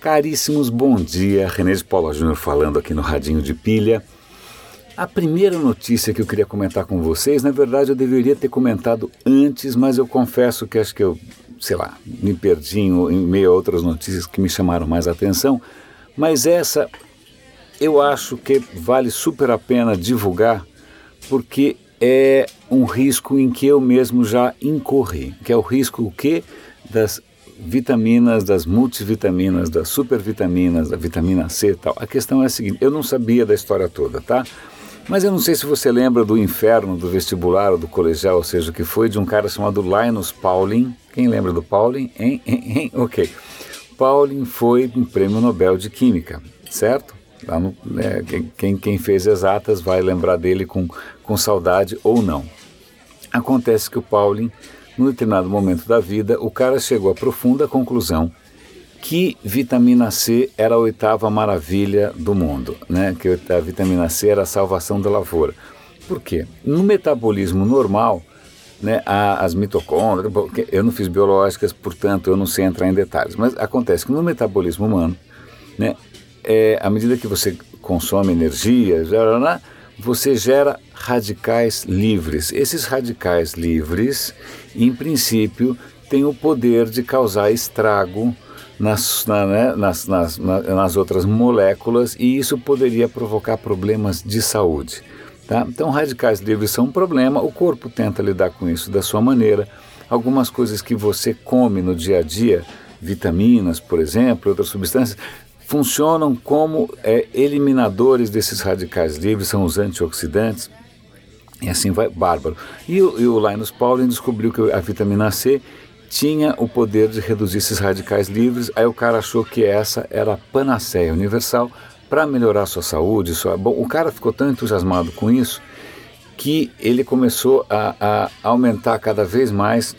Caríssimos, bom dia. René de Paula Júnior falando aqui no Radinho de Pilha. A primeira notícia que eu queria comentar com vocês, na verdade eu deveria ter comentado antes, mas eu confesso que acho que eu, sei lá, me perdi em, meio a outras notícias que me chamaram mais atenção. Mas essa eu acho que vale super a pena divulgar, porque é um risco em que eu mesmo já incorri, que é o risco o quê? Das vitaminas, das multivitaminas, das supervitaminas, da vitamina C e tal. A questão é a seguinte, eu não sabia da história toda, tá? Mas eu não sei se você lembra do inferno do vestibular ou do colegial, ou seja, o que foi de um cara chamado Linus Pauling. Quem lembra do Pauling? Hein? Hein? Hein? Ok. Pauling foi um prêmio Nobel de Química, certo? No, é, quem, quem fez exatas vai lembrar dele com, com saudade ou não. Acontece que o Pauling num determinado momento da vida, o cara chegou à profunda conclusão que vitamina C era a oitava maravilha do mundo, né? que a vitamina C era a salvação da lavoura. Por quê? No metabolismo normal, né, as mitocôndrias, eu não fiz biológicas, portanto eu não sei entrar em detalhes, mas acontece que no metabolismo humano, né, é, à medida que você consome energia, você gera radicais livres. Esses radicais livres, em princípio, têm o poder de causar estrago nas, na, né, nas, nas, na, nas outras moléculas e isso poderia provocar problemas de saúde. Tá? Então, radicais livres são um problema, o corpo tenta lidar com isso da sua maneira. Algumas coisas que você come no dia a dia, vitaminas, por exemplo, outras substâncias, funcionam como é, eliminadores desses radicais livres, são os antioxidantes, e assim vai, bárbaro. E, o, e o Linus Pauling descobriu que a vitamina C tinha o poder de reduzir esses radicais livres, aí o cara achou que essa era a panaceia universal para melhorar sua saúde. Sua... Bom, o cara ficou tão entusiasmado com isso que ele começou a, a aumentar cada vez mais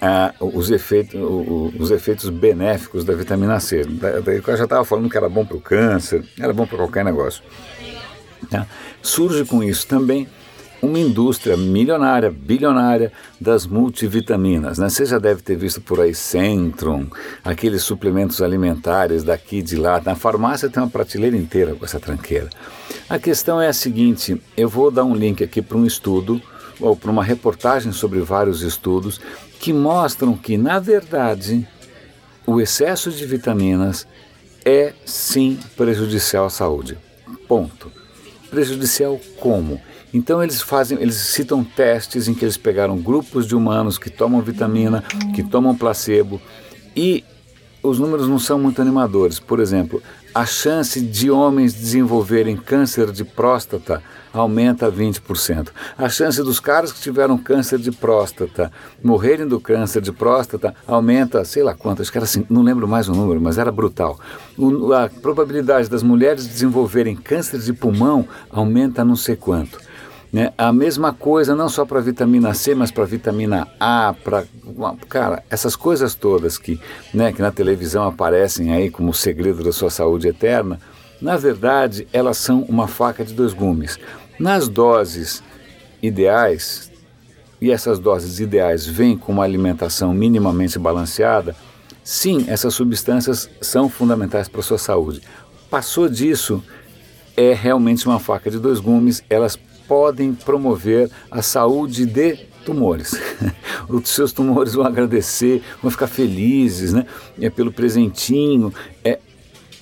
ah, os, efeitos, os efeitos benéficos da vitamina C. O já estava falando que era bom para o câncer, era bom para qualquer negócio. Tá? Surge com isso também uma indústria milionária, bilionária das multivitaminas. Né? Você já deve ter visto por aí Centrum, aqueles suplementos alimentares daqui de lá. Na farmácia tem uma prateleira inteira com essa tranqueira. A questão é a seguinte: eu vou dar um link aqui para um estudo ou para uma reportagem sobre vários estudos que mostram que, na verdade, o excesso de vitaminas é sim prejudicial à saúde. Ponto. Prejudicial como? Então eles fazem, eles citam testes em que eles pegaram grupos de humanos que tomam vitamina, que tomam placebo e os números não são muito animadores. Por exemplo, a chance de homens desenvolverem câncer de próstata aumenta a 20%. A chance dos caras que tiveram câncer de próstata morrerem do câncer de próstata aumenta, sei lá quanto, acho que era assim, não lembro mais o número, mas era brutal. A probabilidade das mulheres desenvolverem câncer de pulmão aumenta não sei quanto. Né? A mesma coisa não só para vitamina C, mas para vitamina A, para cara, essas coisas todas que, né, que na televisão aparecem aí como o segredo da sua saúde eterna, na verdade elas são uma faca de dois gumes. Nas doses ideais, e essas doses ideais vêm com uma alimentação minimamente balanceada, sim, essas substâncias são fundamentais para a sua saúde. Passou disso, é realmente uma faca de dois gumes, elas podem promover a saúde de tumores. Os seus tumores vão agradecer, vão ficar felizes, né? É pelo presentinho, é,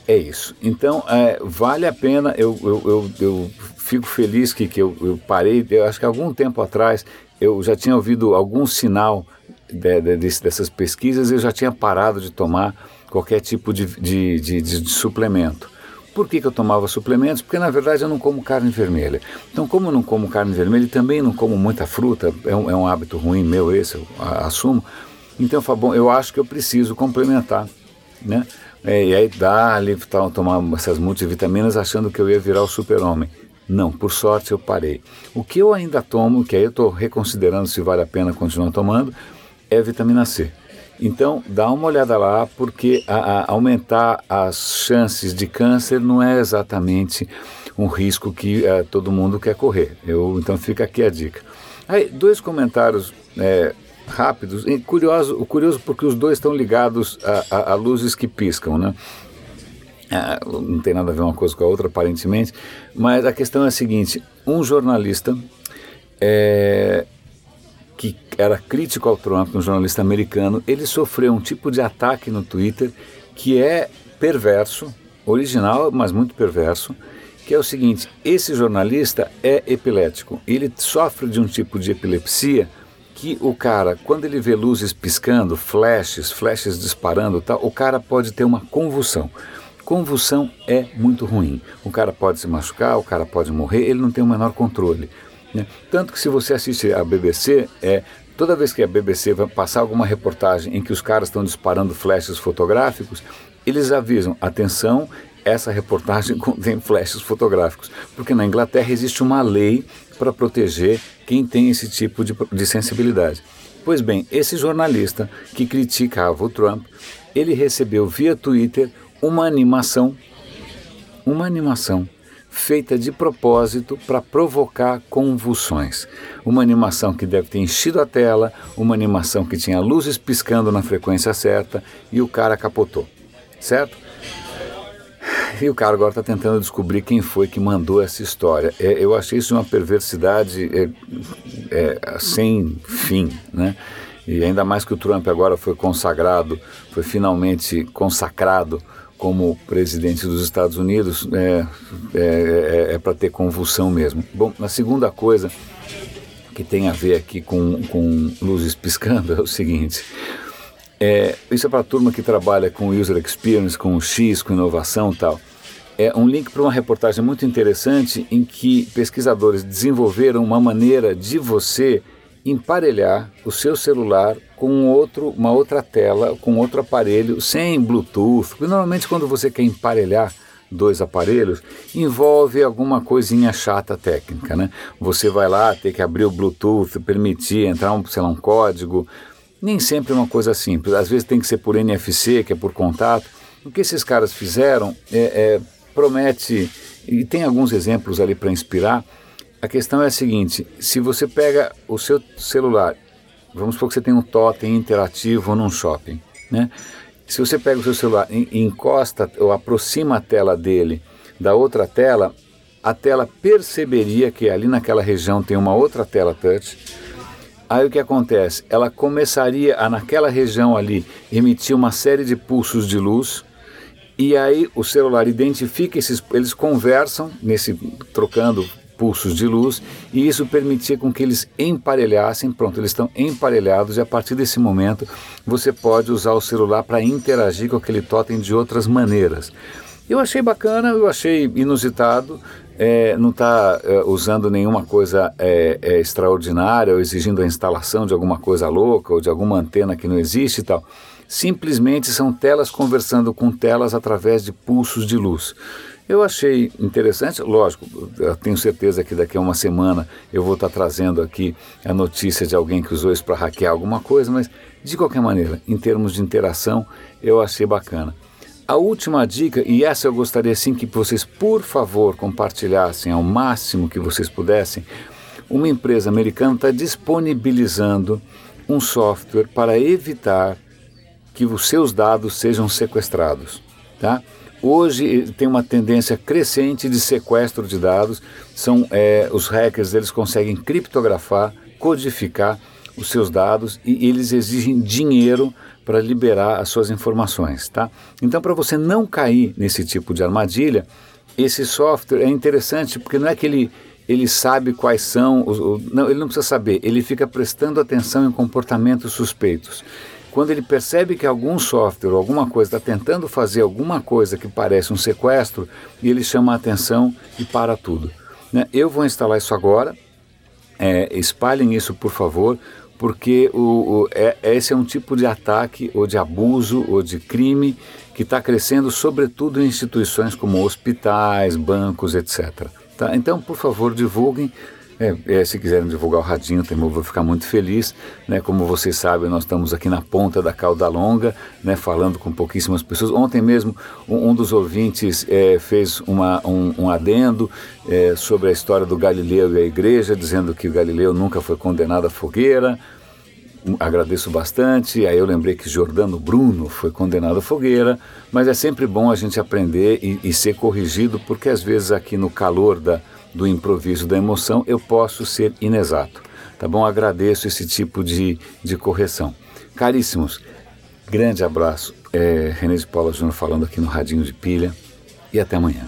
é isso. Então, é, vale a pena, eu, eu, eu, eu fico feliz que, que eu, eu, parei, eu acho que algum tempo atrás eu já tinha ouvido algum sinal de, de, de, dessas pesquisas, eu já tinha parado de tomar qualquer tipo de, de suplemento. Por que, que, eu tomava suplementos? Porque na verdade eu não como carne vermelha. Então, como eu não como carne vermelha e também não como muita fruta, é um, é um hábito ruim meu esse, eu assumo. Então eu falo, bom, eu acho que eu preciso complementar, né? É, e aí dá ali tomar essas multivitaminas achando que eu ia virar o super-homem. Não, por sorte eu parei. O que eu ainda tomo, que aí eu estou reconsiderando se vale a pena continuar tomando, é vitamina C. Então, dá uma olhada lá, porque a, a aumentar as chances de câncer não é exatamente um risco que uh, todo mundo quer correr. Eu, então, fica aqui a dica. Aí, dois comentários é, rápidos. E curioso, curioso porque os dois estão ligados a, a, a luzes que piscam, né? Ah, não tem nada a ver uma coisa com a outra, aparentemente, mas a questão é a seguinte: um jornalista é, que era crítico ao Trump, um jornalista americano, ele sofreu um tipo de ataque no Twitter que é perverso, original, mas muito perverso, que é o seguinte: esse jornalista é epilético, ele sofre de um tipo de epilepsia que o cara, quando ele vê luzes piscando, flashes, flashes disparando, tal, o cara pode ter uma convulsão. Convulsão é muito ruim. O cara pode se machucar, o cara pode morrer, ele não tem o menor controle. Né? Tanto que se você assiste a BBC, é, toda vez que a BBC vai passar alguma reportagem em que os caras estão disparando flashes fotográficos, eles avisam, atenção, essa reportagem contém flashes fotográficos, porque na Inglaterra existe uma lei para proteger quem tem esse tipo de, de sensibilidade. Pois bem, esse jornalista que criticava o Trump, ele recebeu via Twitter uma animação, uma animação feita de propósito para provocar convulsões. Uma animação que deve ter enchido a tela, uma animação que tinha luzes piscando na frequência certa e o cara capotou, certo? E o cara agora está tentando descobrir quem foi que mandou essa história. É, eu achei isso uma perversidade é, é, sem fim, né? E ainda mais que o Trump agora foi consagrado, foi finalmente consacrado como presidente dos Estados Unidos, é, é, é, é para ter convulsão mesmo. Bom, a segunda coisa que tem a ver aqui com, com luzes piscando é o seguinte. É, isso é para a turma que trabalha com user experience, com X, com inovação tal. É um link para uma reportagem muito interessante em que pesquisadores desenvolveram uma maneira de você emparelhar o seu celular com outro, uma outra tela, com outro aparelho, sem Bluetooth. Porque normalmente quando você quer emparelhar dois aparelhos, envolve alguma coisinha chata técnica, né? Você vai lá, ter que abrir o Bluetooth, permitir entrar um, sei lá, um código, nem sempre é uma coisa simples. Às vezes tem que ser por NFC, que é por contato. O que esses caras fizeram é, é promete, e tem alguns exemplos ali para inspirar. A questão é a seguinte: se você pega o seu celular, vamos supor que você tem um totem interativo num shopping, né? Se você pega o seu celular e encosta ou aproxima a tela dele da outra tela, a tela perceberia que ali naquela região tem uma outra tela touch Aí o que acontece? Ela começaria a, naquela região ali, emitir uma série de pulsos de luz, e aí o celular identifica esses, eles conversam nesse trocando pulsos de luz, e isso permitia com que eles emparelhassem, pronto, eles estão emparelhados e a partir desse momento você pode usar o celular para interagir com aquele totem de outras maneiras. Eu achei bacana, eu achei inusitado, é, não está é, usando nenhuma coisa é, é, extraordinária ou exigindo a instalação de alguma coisa louca ou de alguma antena que não existe e tal. Simplesmente são telas conversando com telas através de pulsos de luz. Eu achei interessante, lógico, tenho certeza que daqui a uma semana eu vou estar trazendo aqui a notícia de alguém que usou isso para hackear alguma coisa, mas de qualquer maneira, em termos de interação, eu achei bacana. A última dica, e essa eu gostaria sim que vocês, por favor, compartilhassem ao máximo que vocês pudessem, uma empresa americana está disponibilizando um software para evitar que os seus dados sejam sequestrados. Tá? Hoje tem uma tendência crescente de sequestro de dados. São é, os hackers eles conseguem criptografar, codificar os seus dados e eles exigem dinheiro para liberar as suas informações, tá? Então, para você não cair nesse tipo de armadilha, esse software é interessante porque não é que ele ele sabe quais são os, não, ele não precisa saber, ele fica prestando atenção em comportamentos suspeitos. Quando ele percebe que algum software ou alguma coisa está tentando fazer alguma coisa que parece um sequestro, ele chama a atenção e para tudo. Né? Eu vou instalar isso agora, é, espalhem isso por favor, porque o, o, é, esse é um tipo de ataque ou de abuso ou de crime que está crescendo, sobretudo em instituições como hospitais, bancos, etc. Tá? Então, por favor, divulguem. É, é, se quiserem divulgar o Radinho, eu vou ficar muito feliz. Né? Como vocês sabem, nós estamos aqui na ponta da cauda longa, né? falando com pouquíssimas pessoas. Ontem mesmo, um, um dos ouvintes é, fez uma, um, um adendo é, sobre a história do Galileu e a igreja, dizendo que o Galileu nunca foi condenado à fogueira. agradeço bastante. Aí eu lembrei que Jordano Bruno foi condenado à fogueira, mas é sempre bom a gente aprender e, e ser corrigido, porque às vezes aqui no calor da, do improviso, da emoção, eu posso ser inexato. Tá bom? Agradeço esse tipo de, de correção. Caríssimos, grande abraço. É, René de Paula Júnior falando aqui no Radinho de Pilha e até amanhã.